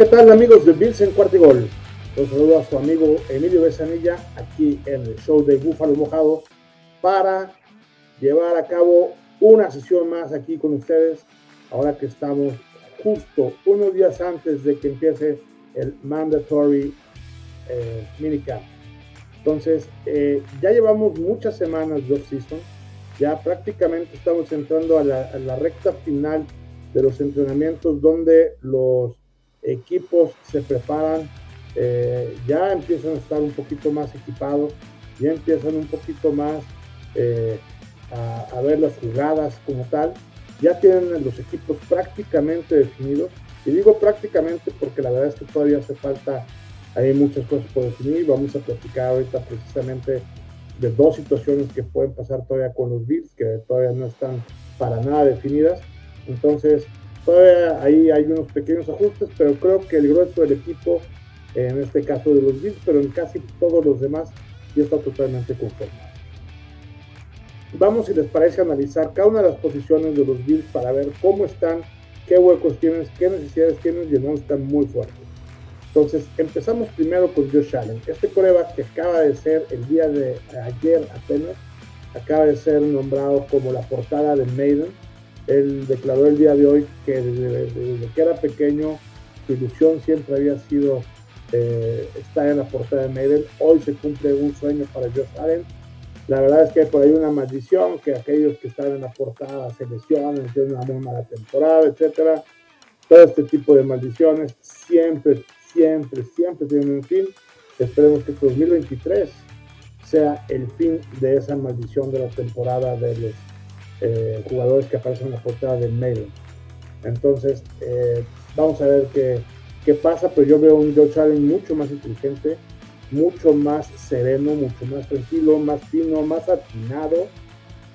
¿qué tal amigos de Bills en Cuartigol? Los saludo a su amigo Emilio Besanilla aquí en el show de Búfalo Mojado para llevar a cabo una sesión más aquí con ustedes ahora que estamos justo unos días antes de que empiece el mandatory eh, minicamp. Entonces, eh, ya llevamos muchas semanas de off-season, ya prácticamente estamos entrando a la, a la recta final de los entrenamientos donde los equipos se preparan, eh, ya empiezan a estar un poquito más equipados, ya empiezan un poquito más eh, a, a, ver las jugadas como tal, ya tienen los equipos prácticamente definidos, y digo prácticamente porque la verdad es que todavía hace falta, hay muchas cosas por definir, vamos a platicar ahorita precisamente de dos situaciones que pueden pasar todavía con los Bills, que todavía no están para nada definidas, entonces Todavía ahí hay unos pequeños ajustes, pero creo que el grueso del equipo, en este caso de los Bills, pero en casi todos los demás, ya está totalmente conformado. Vamos, si les parece, analizar cada una de las posiciones de los Bills para ver cómo están, qué huecos tienen, qué necesidades tienen y no están muy fuertes. Entonces, empezamos primero con Josh Allen. Este coreback que acaba de ser el día de ayer apenas, acaba de ser nombrado como la portada de Maiden él declaró el día de hoy que desde, que era pequeño su ilusión siempre había sido eh, estar en la portada de Maiden. Hoy se cumple un sueño para Josh Allen. La verdad es que hay por ahí una maldición, que aquellos que están en la portada se lesionan, tienen una muy mala temporada, etcétera. Todo este tipo de maldiciones siempre, siempre, siempre tienen un fin. Esperemos que 2023 sea el fin de esa maldición de la temporada de los eh, jugadores que aparecen en la portada del mail. Entonces, eh, vamos a ver qué, qué, pasa, pero yo veo un Joe Allen mucho más inteligente, mucho más sereno, mucho más tranquilo, más fino, más atinado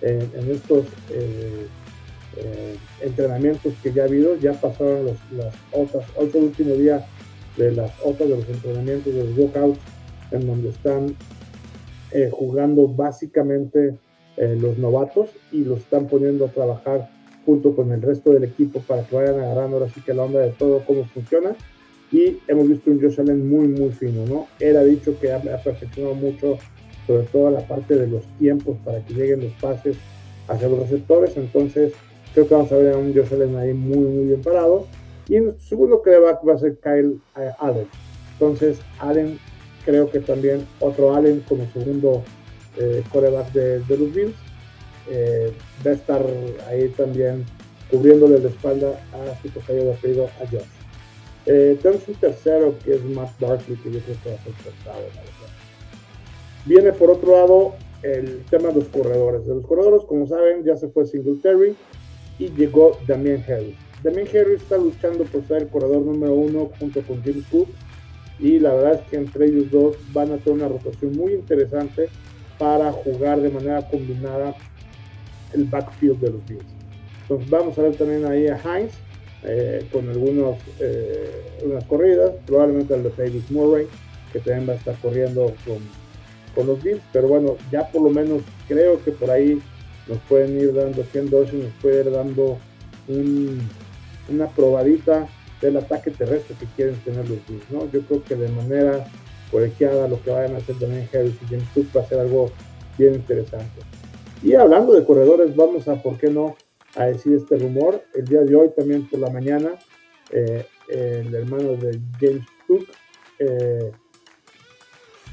en, estos eh, entrenamientos que ya ha habido. Ya pasaron los, las otras, hoy fue el último día de las otras de los entrenamientos, de los walkouts, en donde están jugando básicamente eh, los novatos y los están poniendo a trabajar junto con el resto del equipo para que vayan agarrando ahora sí que la onda de todo, cómo funciona. Y hemos visto un Josh muy, muy fino, ¿no? Él ha dicho que ha, ha perfeccionado mucho, sobre todo la parte de los tiempos para que lleguen los pases hacia los receptores. Entonces, creo que vamos a ver a un Josh ahí muy, muy bien parado. Y en segundo va, va a ser Kyle eh, Allen. Entonces, Allen, creo que también otro Allen como segundo eh, coreback de, de, los Bills. Eh, va a estar ahí también cubriéndole la espalda a su tocayo apellido a Josh. Eh, tenemos un tercero que es Matt Barkley, que yo creo que va a ser tratado, la. Viene por otro lado el tema de los corredores. De los corredores, como saben, ya se fue Singletary y llegó Damien Harris. Damien Harris está luchando por ser el corredor número uno junto con James Cook y la verdad es que entre ellos dos van a tener una rotación muy interesante para jugar de manera combinada el backfield de los Bills. Entonces vamos a ver también ahí a Heinz eh, con algunos, eh, corridas, probablemente el de Davis Murray, que también va a estar corriendo con, con, los Bills, pero bueno, ya por lo menos creo que por ahí nos pueden ir dando 100 dosis, nos puede ir dando un, una probadita del ataque terrestre que quieren tener los Bills, ¿no? Yo creo que de manera colegiada, lo que vayan a hacer también Harris y James Cook va a ser algo bien interesante. Y hablando de corredores, vamos a, ¿por qué no?, a decir este rumor. El día de hoy, también por la mañana, eh, el hermano de James Cook eh,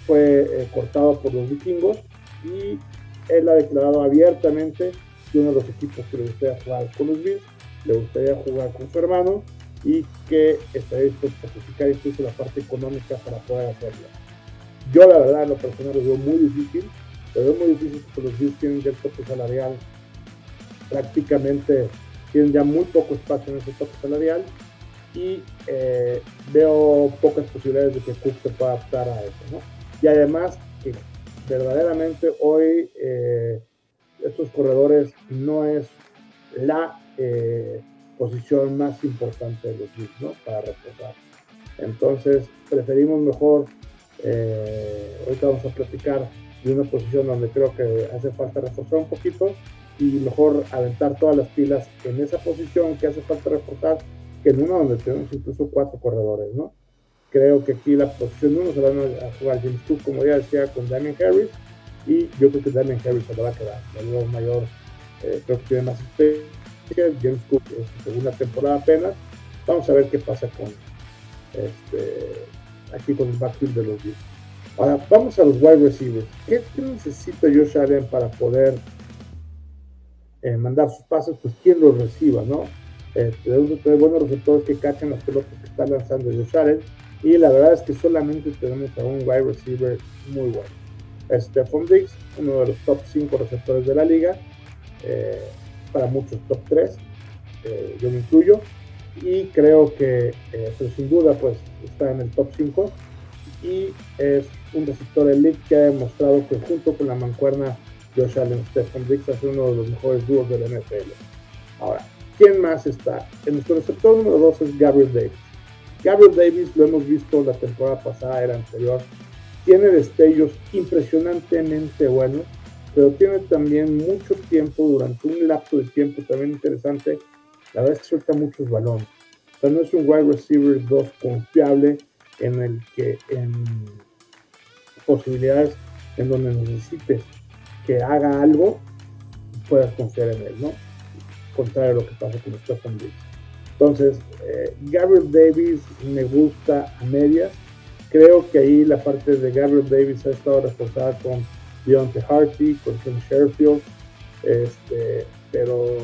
fue eh, cortado por los vikingos y él ha declarado abiertamente que uno de los equipos que le gustaría jugar con los Bills, le gustaría jugar con su hermano y que estaría dispuesto a sacrificar incluso la parte económica para poder hacerlo. Yo la verdad en lo personal lo veo muy difícil, lo veo muy difícil porque los Bills tienen ya el tope salarial, prácticamente tienen ya muy poco espacio en ese tope salarial y eh, veo pocas posibilidades de que Cook se pueda adaptar a eso. Y además que verdaderamente hoy eh, estos corredores no es la... Eh, posición más importante de los Bills, ¿no? Para reposar. Entonces, preferimos mejor, eh, ahorita vamos a platicar de una posición donde creo que hace falta reforzar un poquito y mejor aventar todas las pilas en esa posición que hace falta reforzar que en uno donde tenemos incluso cuatro corredores, ¿no? Creo que aquí la posición uno se van a jugar James Cook, como ya decía, con Damian Harris, y yo creo que Damian Harris se va a quedar. El mayor, eh, creo que tiene más experiencia, James Cook es su segunda temporada apenas. Vamos a ver qué pasa con este, aquí con el backfield de los Bills. Ahora, vamos a los wide receivers. ¿Qué, necesita Josh Allen para poder eh, mandar sus pases? Pues quien los reciba, ¿no? Eh, tenemos buenos receptores que cachen las pelotas que está lanzando Josh Allen. Y la verdad es que solamente tenemos a un wide receiver muy bueno. Stephon Diggs, uno de los top 5 receptores de la liga. Eh, para muchos top 3. Eh, yo me incluyo. Y creo que, pero sin duda, pues está en el top 5 y es un receptor elite que ha demostrado que junto con la mancuerna Josh Allen Stephen Diggs es uno de los mejores dúos de la NFL. Ahora, ¿quién más está? En nuestro receptor número 2 es Gabriel Davis. Gabriel Davis lo hemos visto la temporada pasada, era anterior. Tiene destellos impresionantemente buenos, pero tiene también mucho tiempo, durante un lapso de tiempo también interesante. La verdad es que suelta muchos balones. O sea, no es un wide receiver 2 confiable en el que en posibilidades en donde necesites que haga algo, puedas confiar en él, ¿no? Contrario a lo que pasa con Stephen Diggs. Entonces, eh, Gabriel Davis me gusta a medias. Creo que ahí la parte de Gabriel Davis ha estado reforzada con Deontay Harty, con Ken Sherfield, este, pero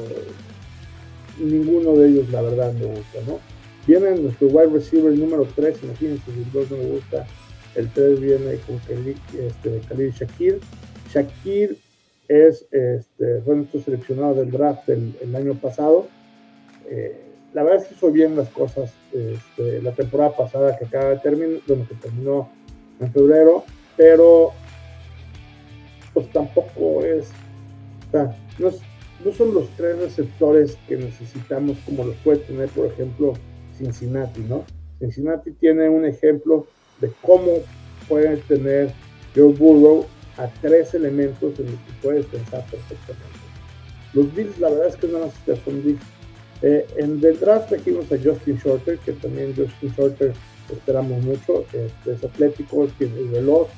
ninguno de ellos la verdad me gusta, ¿no? Viene nuestro wide receiver número 3, imagínense si el 2 no me gusta. El 3 viene con Khalil, este, Khalil Shakir. Shakir es, este, fue nuestro seleccionado del draft el, año pasado. Eh, la verdad es que hizo bien las cosas este, la temporada pasada que acaba de terminar, bueno, que terminó en febrero, pero pues tampoco es, o sea, no, no son los tres receptores que necesitamos como los puede tener, por ejemplo, Cincinnati, ¿no? Cincinnati tiene un ejemplo de cómo puede tener Joe Burrow a tres elementos en los que puedes pensar perfectamente. Los Bills, la verdad es que no más son Bills. Eh, en el draft trajimos a Justin Shorter, que también Justin Shorter esperamos mucho. Este, es atlético, es veloz,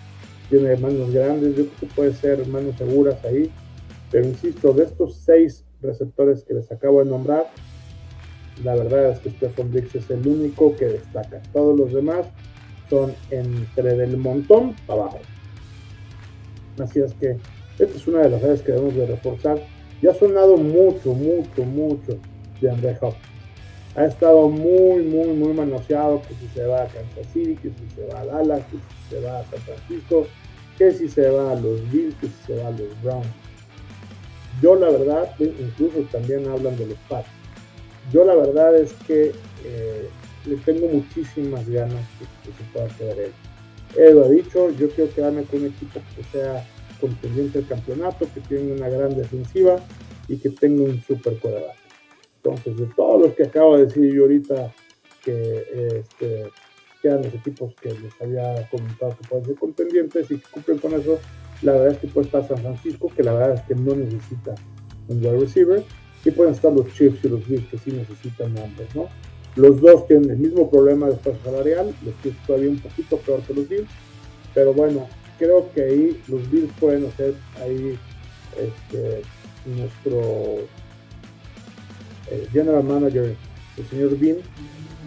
tiene manos grandes. Yo creo que puede ser manos seguras ahí. Pero insisto, de estos seis receptores que les acabo de nombrar, la verdad es que Stephen Diggs es el único que destaca. Todos los demás son entre del montón para abajo. Así es que esta es una de las áreas que debemos de reforzar. Ya ha sonado mucho, mucho, mucho de André Hopkins. Ha estado muy, muy, muy manoseado que si se va a Kansas City, que si se va a Dallas, que si se va a San Francisco, que si se va a los Bills, que si se va a los Browns. Yo la verdad, incluso también hablan de los Pats yo la verdad es que eh, le tengo muchísimas ganas que, se pueda quedar él. Él lo ha dicho, yo quiero quedarme con un equipo que sea contendiente al campeonato, que tenga una gran defensiva y que tenga un super quarterback. Entonces, de todos los que acabo de decir yo ahorita que este, quedan los equipos que les había comentado que pueden ser contendientes y que cumplen con eso, la verdad es que puede estar San Francisco, que la verdad es que no necesita un wide receiver, y pueden estar los Chiefs y los Bills que sí necesitan ambos, ¿no? Los dos tienen el mismo problema de espacio salarial, los Chiefs todavía un poquito peor que los Bills, pero bueno, creo que ahí los Bills pueden hacer ahí este, nuestro eh, general manager, el señor Bean,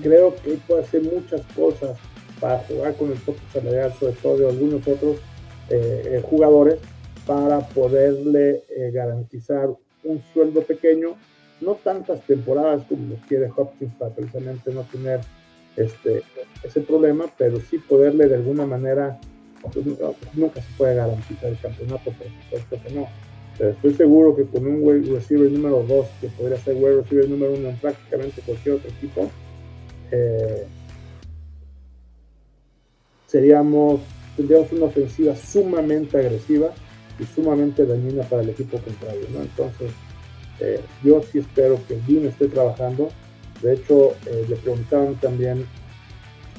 creo que puede hacer muchas cosas para jugar con el tope salarial, sobre todo de algunos otros eh, eh, jugadores, para poderle garantizar un sueldo pequeño, no tantas temporadas como quiere Hopkins para precisamente no tener este, ese problema, pero sí poderle de alguna manera, pues, nunca se puede garantizar el campeonato, por supuesto que no. Pero estoy seguro que con un wide receiver número 2, que podría ser wide receiver número 1 en prácticamente cualquier otro equipo, eh, seríamos, tendríamos una ofensiva sumamente agresiva y sumamente dañina para el equipo contrario, ¿no? Entonces, eh, yo sí espero que Dean esté trabajando. De hecho, eh, le preguntaron también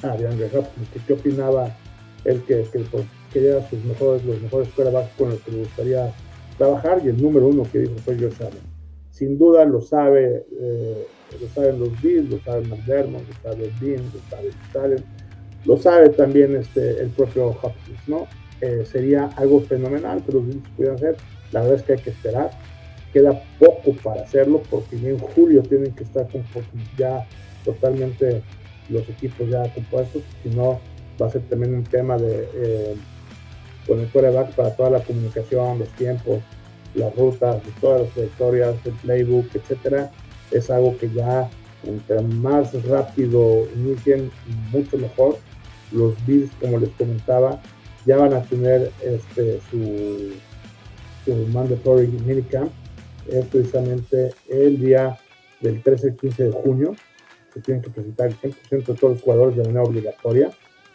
a DeAndre Hopkins que qué opinaba él que, que pues, quería sus mejores, los mejores quarterbacks con los que le gustaría trabajar y el número uno que dijo fue Josh Allen. sin duda lo sabe, eh, lo saben los Bills, lo sabe McDermott, lo sabe Dean, lo sabe lo sabe también este, el propio Hopkins, ¿no? Eh, sería algo fenomenal que los Bills pudieran hacer. La verdad es que hay que esperar. Queda poco para hacerlo porque en julio tienen que estar con, ya totalmente los equipos ya compuestos, si no va a ser también un tema de eh, con el quarterback para toda la comunicación, los tiempos, las rutas, todas las trayectorias, el playbook, etcétera, es algo que ya entre más rápido inicien, mucho mejor. Los Bills, como les comentaba, ya van a tener este, su, su mandatory minicamp. Es precisamente el día del 13 al 15 de junio. Se tienen que presentar el 100% de todos los jugadores de manera obligatoria,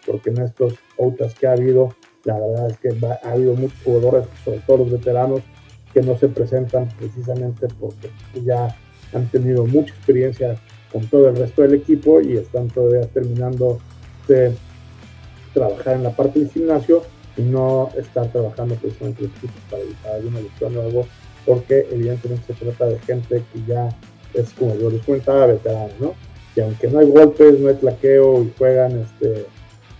porque en estos OTAs que ha habido, la verdad es que ha habido muchos jugadores, sobre todo los veteranos, que no se presentan precisamente porque ya han tenido mucha experiencia con todo el resto del equipo y están todavía terminando de trabajar en la parte del gimnasio y no estar trabajando precisamente los equipos para evitar alguna lesión o algo, porque evidentemente se trata de gente que ya es como yo les comentaba, veterano, ¿no? Y aunque no hay golpes, no hay plaqueo y juegan este,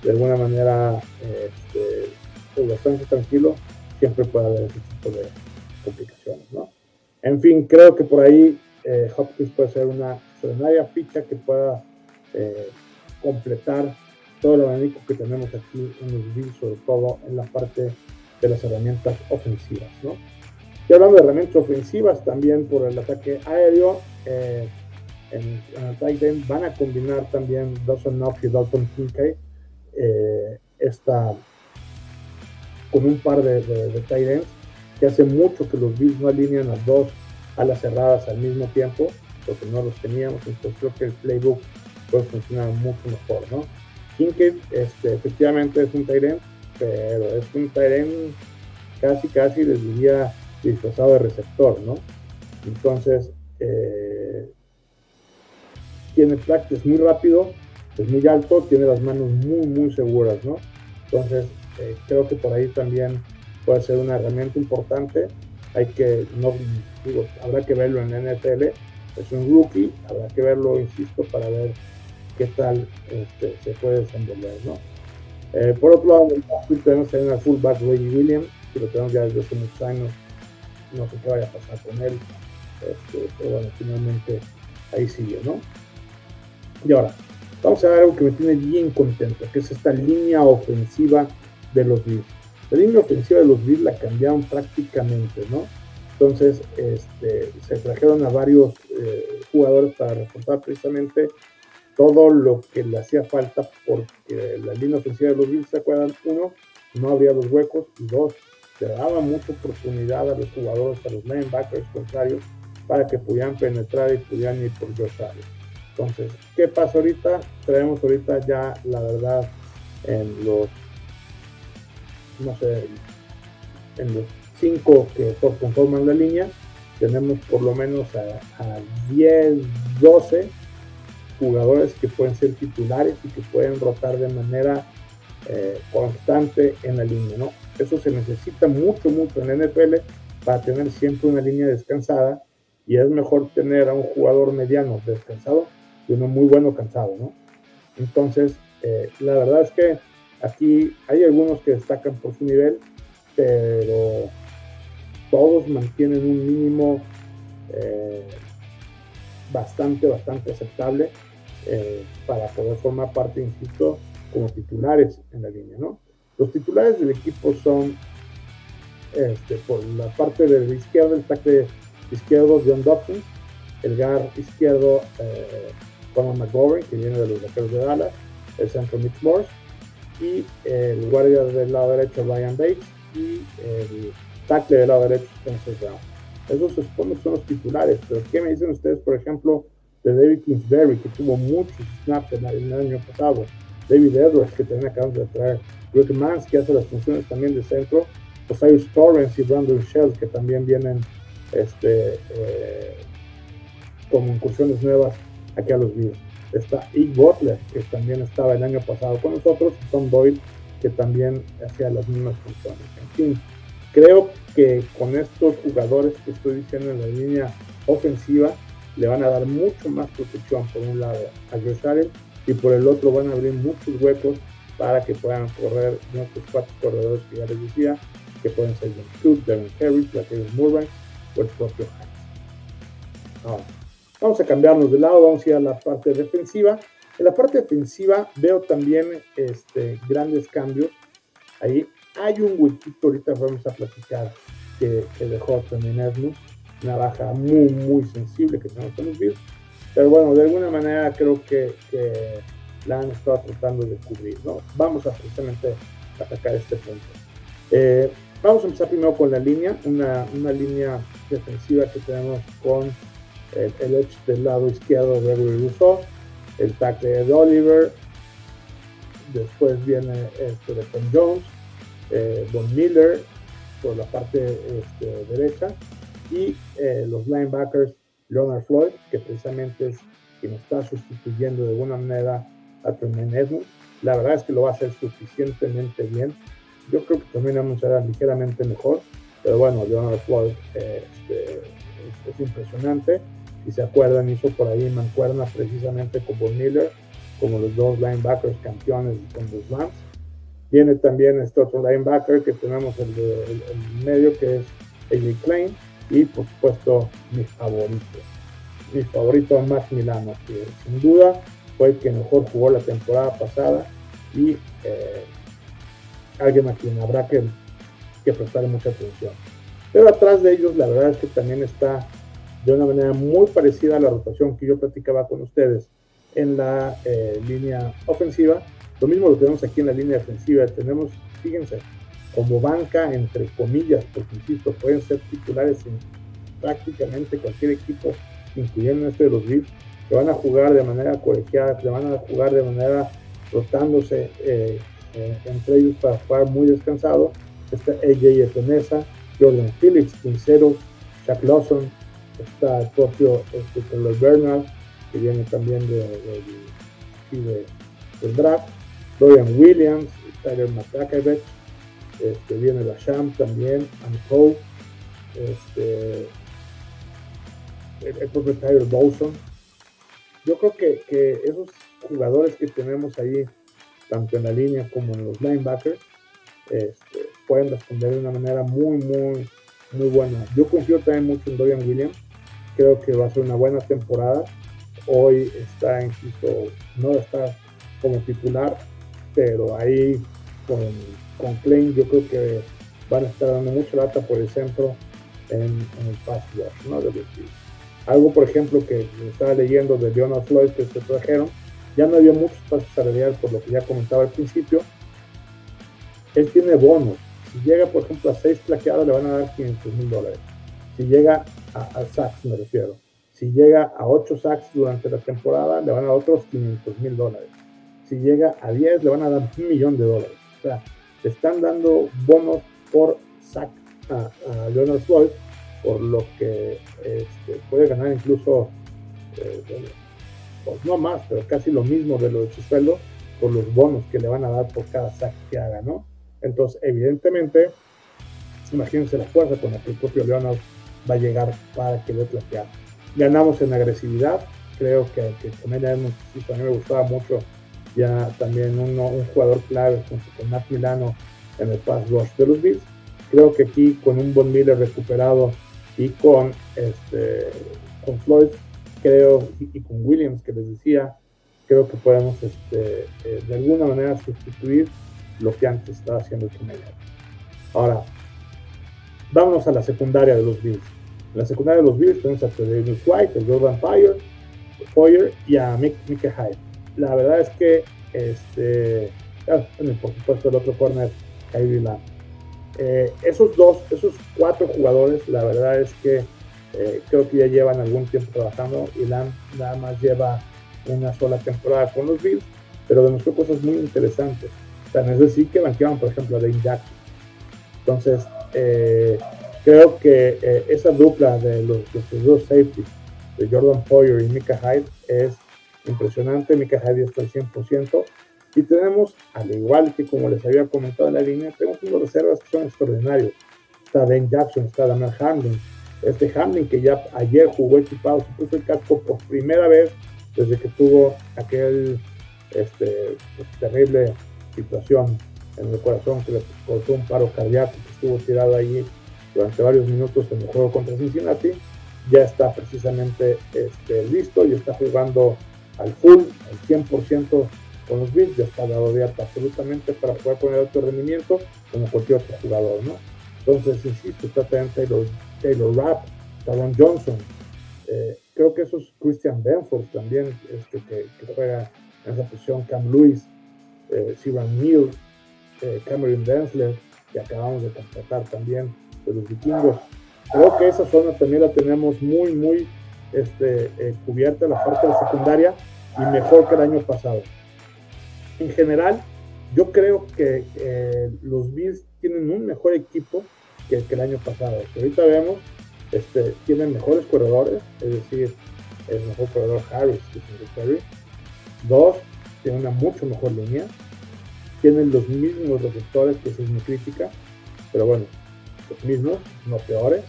de alguna manera este, pues bastante tranquilo, siempre puede haber ese tipo de complicaciones, ¿no? En fin, creo que por ahí eh, Hopkins puede ser una extraordinaria ficha que pueda eh, completar todo el abanico que tenemos aquí en los Bills, sobre todo en la parte de las herramientas ofensivas, ¿no? Y hablando de herramientas ofensivas, también por el ataque aéreo, eh, en, el tight van a combinar también Dawson Knox y Dalton Kincaid, eh, esta, con un par de, de, tight ends, que hace mucho que los Bills no alinean las dos alas cerradas al mismo tiempo, porque no los teníamos, entonces creo que el playbook puede funcionar mucho mejor, ¿no? Kincaid, este, efectivamente es un Tyrant, pero es un Tyrant casi, casi les diría disfrazado de receptor, ¿no? Entonces, eh, tiene es muy rápido, es muy alto, tiene las manos muy, muy seguras, ¿no? Entonces, eh, creo que por ahí también puede ser una herramienta importante. Hay que, no digo, habrá que verlo en NFL, es un rookie, habrá que verlo, insisto, para ver qué tal este, se puede desenvolver, ¿no? Eh, por otro lado, tenemos también al fullback Reggie Williams, que lo tenemos ya desde hace muchos años, no sé qué vaya a pasar con él, este, pero bueno, finalmente ahí sigue, ¿no? Y ahora, vamos a ver algo que me tiene bien contento, que es esta línea ofensiva de los Bills. La línea ofensiva de los Bills la cambiaron prácticamente, ¿no? Entonces, este, se trajeron a varios eh, jugadores para reforzar precisamente todo lo que le hacía falta porque la línea ofensiva de los Bills, ¿se acuerdan? Uno, no habría los huecos y dos, se daba mucha oportunidad a los jugadores, a los linebackers contrarios, para que pudieran penetrar y pudieran ir por Josh Allen. Entonces, ¿qué pasa ahorita? Traemos ahorita ya, la verdad, en los, no sé, en los cinco que conforman la línea, tenemos por lo menos a, a 10, 12 jugadores que pueden ser titulares y que pueden rotar de manera eh, constante en la línea, ¿no? Eso se necesita mucho, mucho en la NFL para tener siempre una línea descansada y es mejor tener a un jugador mediano descansado que uno muy bueno cansado, ¿no? Entonces, eh, la verdad es que aquí hay algunos que destacan por su nivel, pero todos mantienen un mínimo eh, bastante, bastante aceptable eh, para poder formar parte, insisto, como titulares en la línea, ¿no? Los titulares del equipo son, este, por la parte del izquierdo, el tackle izquierdo John Dawkins, el guard izquierdo eh, Conor McGovern, que viene de los vaqueros de Dallas, el centro Mitch Morse, y el guardia del lado derecho Ryan Bates, y el tackle del lado derecho Spencer Brown. Esos se supone son los titulares, pero ¿qué me dicen ustedes, por ejemplo, de David Kingsbury, que tuvo muchos snaps en el año pasado, David Edwards, que también acabamos de traer, Rick Mans, que hace las funciones también de centro, Osiris Torrance y Brandon Shell, que también vienen este, eh, con incursiones nuevas aquí a los videos. Está Ig Butler, que también estaba el año pasado con nosotros, Tom Boyle, que también hacía las mismas funciones. En fin, creo que con estos jugadores que estoy diciendo en la línea ofensiva le van a dar mucho más protección por un lado a Allen y por el otro van a abrir muchos huecos para que puedan correr nuestros cuatro corredores que ya les decía, que pueden ser John Cook, Devin Harris, Latavius Murray o el propio Hines. Vamos a cambiarnos de lado, vamos a ir a la parte defensiva. En la parte defensiva veo también este, grandes cambios. Ahí hay un huequito, ahorita vamos a platicar, que, dejó también Edmund, una baja muy, muy sensible que tenemos en los Bills. Pero bueno, de alguna manera creo que, que la han estado tratando de cubrir, ¿no? Vamos a precisamente atacar este punto. Eh, vamos a empezar primero con la línea, una, una línea defensiva que tenemos con el, el edge del lado izquierdo Gregory Rousseau, el tackle de Oliver, después viene este de Tom Jones, eh, Von Miller por la parte este, derecha y eh, los linebackers Leonard Floyd, que precisamente es quien está sustituyendo de alguna manera a Tremaine Edmonds. La verdad es que lo va a hacer suficientemente bien. Yo creo que también vamos a ser ligeramente mejor, pero bueno, Leonard Floyd este, es, impresionante. Si se acuerdan, hizo por ahí mancuerna precisamente con Von Miller, como los dos linebackers campeones con los Rams. Viene también este otro linebacker que tenemos el, de, el, medio, que es AJ Klein, y por supuesto mi favorito, mi favorito Max Milano, que sin duda fue el que mejor jugó la temporada pasada y eh, alguien a quien habrá que, que prestarle mucha atención. Pero atrás de ellos, la verdad es que también está de una manera muy parecida a la rotación que yo platicaba con ustedes en la eh, línea ofensiva. Lo mismo lo tenemos aquí en la línea defensiva. Tenemos, fíjense, como banca, entre comillas, porque insisto, pueden ser titulares en prácticamente cualquier equipo, incluyendo este de los Bills que van a jugar de manera colegiada, que van a jugar de manera rotándose eh, eh, entre ellos para jugar muy descansado. Está AJ Epenesa, Jordan Phillips, Pincero, Chuck Lawson, está el propio este, Taylor Bernard, que viene también de, de, del draft, Dorian Williams, Tyler McCackevich, este, viene la Sham también, Cole, este, el, el propio Tyler Dawson, yo creo que, que, esos jugadores que tenemos ahí, tanto en la línea como en los linebackers, este, pueden responder de una manera muy, muy, muy buena. Yo confío también mucho en Dorian Williams. Creo que va a ser una buena temporada. Hoy está incluso, no está como titular, pero ahí con, con Klein yo creo que van a estar dando mucha lata por el centro en, en el pass ¿no? De algo, por ejemplo, que estaba leyendo de Leonard Floyd que se trajeron, ya no había mucho espacio salarial, por lo que ya comentaba al principio. Él tiene bonos. Si llega, por ejemplo, a seis plaqueados, le van a dar 500 mil dólares. Si llega a, a, sacks, me refiero. Si llega a 8 sacks durante la temporada, le van a dar otros 500 mil dólares. Si llega a 10, le van a dar un millón de dólares. O sea, le están dando bonos por sack a, a Leonard Floyd por lo que este, puede ganar incluso, eh, pues no más, pero casi lo mismo de lo de su sueldo por los bonos que le van a dar por cada sack que haga, ¿no? Entonces, evidentemente, imagínense la fuerza con la que el propio Leonard va a llegar para que le platear. Ganamos en agresividad, creo que, que también a mí me gustaba mucho ya también uno, un jugador clave junto con Matt Milano en el pass rush de los Bills. Creo que aquí con un Von Miller recuperado y con, este, con Floyd, creo, y, con Williams, que les decía, creo que podemos este, eh, de alguna manera sustituir lo que antes estaba haciendo el Ahora, vámonos a la secundaria de los Bills. En la secundaria de los Bills tenemos a David White, el Jordan Foyer y a Mick, Hyde. La verdad es que, este, por supuesto, el otro corner, Kyrie Lamb. Eh, esos dos, esos cuatro jugadores, la verdad es que eh, creo que ya llevan algún tiempo trabajando. y nada más lleva una sola temporada con los Bills, pero demostró cosas muy interesantes. Tan es decir que banqueaban, por ejemplo, a Dane Jackson. Entonces, eh, creo que esa dupla de los, dos safeties, de Jordan Poyer y Mika Hyde, es impresionante. Mika Hyde está al 100%. Y tenemos, al igual que como les había comentado en la línea, tenemos unos reservas que son extraordinarios. Está Ben Jackson, está Daniel Hamlin, Este Hamlin que ya ayer jugó equipado, se puso el casco por primera vez desde que tuvo aquel este, terrible situación en el corazón que le causó un paro cardíaco que estuvo tirado ahí durante varios minutos en el juego contra Cincinnati, ya está precisamente este, listo y está jugando al full, al 100% con los Bills, ya está dado de alta absolutamente para poder poner alto rendimiento como cualquier otro jugador, ¿no? Entonces, insisto, está también Taylor, Taylor Rapp, Taron Johnson, eh, creo que esos Christian Benford también, este, que, juega en esa posición, Cam Lewis, eh, Neal, eh, Cameron Densler, que acabamos de contratar también de los vikingos. Creo que esa zona también la tenemos muy, muy este, eh, cubierta, la parte de la secundaria, y mejor que el año pasado. En general, yo creo que los Bills tienen un mejor equipo que, el año pasado. ahorita vemos, este, tienen mejores corredores, es decir, el mejor corredor Harris que Terry. Dos, tienen una mucho mejor línea. Tienen los mismos receptores, que es mi crítica, pero bueno, los mismos, no peores.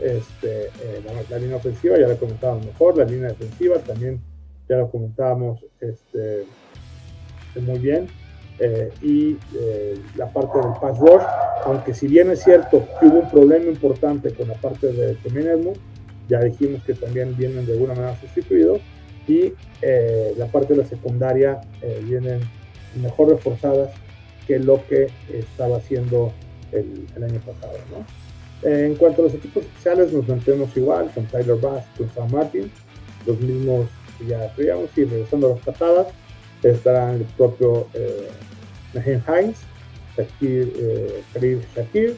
Este, eh, la, línea ofensiva ya la comentábamos mejor, la línea defensiva también ya la comentábamos este, muy bien. Eh, y eh, la parte del pass rush, aunque si bien es cierto que hubo un problema importante con la parte de Temin ya dijimos que también vienen de alguna manera sustituidos, y la parte de la secundaria vienen mejor reforzadas que lo que estaba haciendo el, año pasado. En cuanto a los equipos especiales, nos mantenemos igual con Tyler Bass, con Sam Martin, los mismos que ya teníamos, y regresando a las patadas, estarán el propio eh, Naheem Hines, Shakir, eh, Shakir,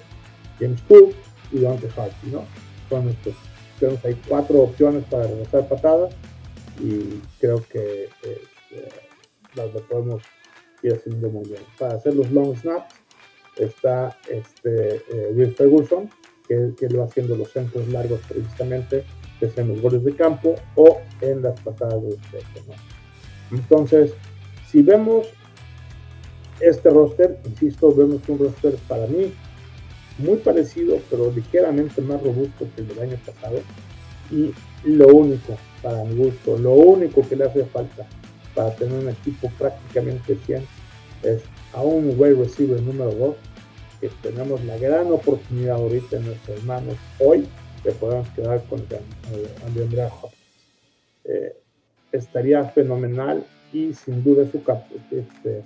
James Cook y Dante Harty, ¿no? Son. Tenemos ahí cuatro opciones para regresar patadas y creo que eh, las podemos ir haciendo muy bien. Para hacer los long snaps, está este, eh, Will Ferguson, que, que lo va haciendo los centros largos precisamente, que sea en los goles de campo o en las patadas de despeje. Entonces, si vemos este roster, insisto, vemos un roster para mí muy parecido, pero ligeramente más robusto que el del año pasado. Y lo único, para mi gusto, lo único que le hace falta para tener un equipo prácticamente 100 es a un wide receiver número 2 que tenemos la gran oportunidad ahorita en nuestras manos hoy de podamos quedar con Andrea Hopkins. Eh, estaría fenomenal y sin duda su este,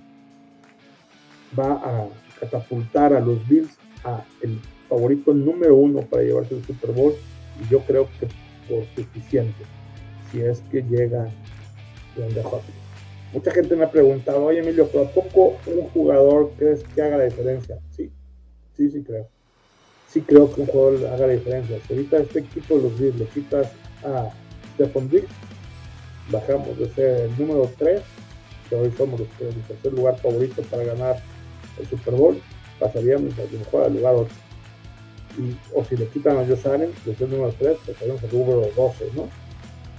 va a catapultar a los Bills a el favorito número uno para llevarse el Super Bowl y yo creo que por suficiente si es que llega Andrea Hopkins. Mucha gente me ha preguntado, oye Emilio, ¿pero a poco un jugador crees que haga la diferencia? Sí, sí, sí creo. Sí creo que un jugador haga la diferencia. Si ahorita este equipo los Bills le quitas a Stephon Diggs, bajamos de ser el número 3, que hoy somos los, el tercer lugar favorito para ganar el Super Bowl, pasaríamos a lo mejor al lugar 8. Y, o si le quitan a Josh Allen, de ser el número 3, pasaríamos al número 12, ¿no?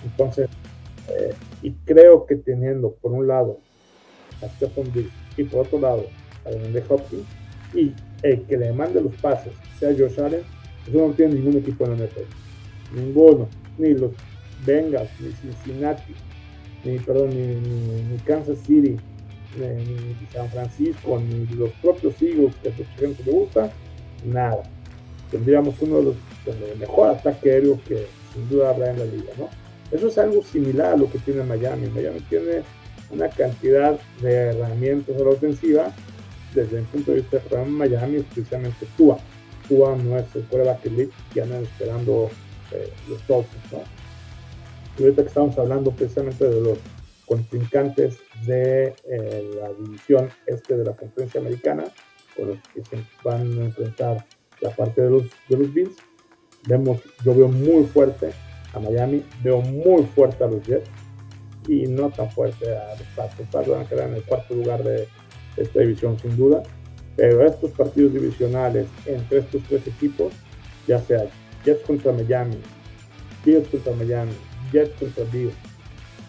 Entonces, eh, y creo que teniendo por un lado a Stephen Diggs y por otro lado a Demende Hopkins y el que le mande los pases sea Josh Allen, eso no tiene ningún equipo en la NFL. Ninguno. Ni los Bengals, ni Cincinnati, ni, perdón, ni, Kansas City, ni, San Francisco, ni los propios Eagles que a mucha gente le gusta, nada. Tendríamos uno de los, de mejor ataque aéreo que sin duda habrá en la liga, ¿no? Eso es algo similar a lo que tiene Miami. Miami tiene una cantidad de herramientas a la ofensiva desde el punto de vista de Miami, especialmente Tua. Tua no es el quarterback elite que andan esperando eh, los Dolphins, ¿no? Y ahorita que estamos hablando precisamente de los contrincantes de eh, la división este de la conferencia americana, con los que se van a enfrentar la parte de los, de los Bills, vemos, yo veo muy fuerte a Miami, veo muy fuerte a los Jets y no tan fuerte a los Pats. Los van a quedar en el cuarto lugar de esta división sin duda, pero estos partidos divisionales entre estos tres equipos, ya sea Jets contra Miami, Bills contra Miami, Jets contra Bills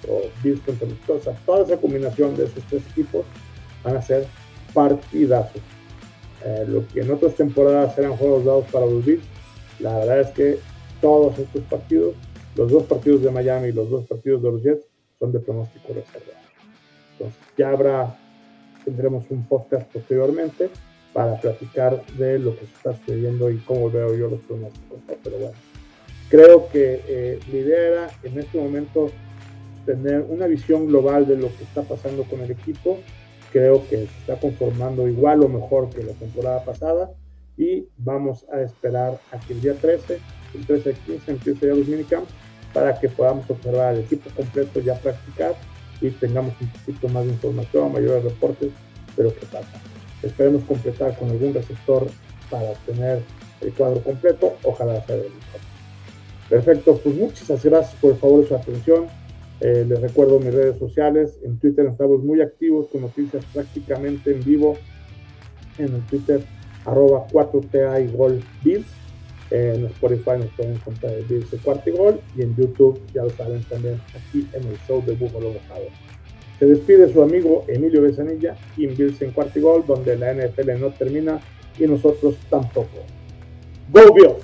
o Bills contra los toda esa combinación de esos tres equipos van a ser partidazos. Eh, lo que en otras temporadas eran juegos dados para los Bills, la verdad es que todos estos partidos, los dos partidos de Miami y los dos partidos de los Jets, son de pronóstico reservado. Entonces, ya habrá, tendremos un podcast posteriormente para platicar de lo que está sucediendo y cómo veo yo los pronósticos. Pero bueno, creo que eh, la idea era en este momento tener una visión global de lo que está pasando con el equipo. Creo que se está conformando igual o mejor que la temporada pasada y vamos a esperar a que el día 13, el 13 de 15 empiece ya los minicamps para que podamos observar al equipo completo ya practicar y tengamos un poquito más de información, mayores reportes de lo que pasa. Esperemos completar con algún receptor para tener el cuadro completo, ojalá sea el mejor. Perfecto, pues muchas gracias por el favor de su atención. Eh, les recuerdo mis redes sociales. En Twitter estamos muy activos con noticias prácticamente en vivo. En el Twitter, arroba 4TA y Gol Bills. En Spotify nos pueden encontrar el Bills de cuarto gol. Y en YouTube, ya lo saben también, aquí en el show de Búfalo Mojado. Se despide su amigo Emilio Besanilla y en cuarto y gol, donde la NFL no termina y nosotros tampoco. ¡Go Bills!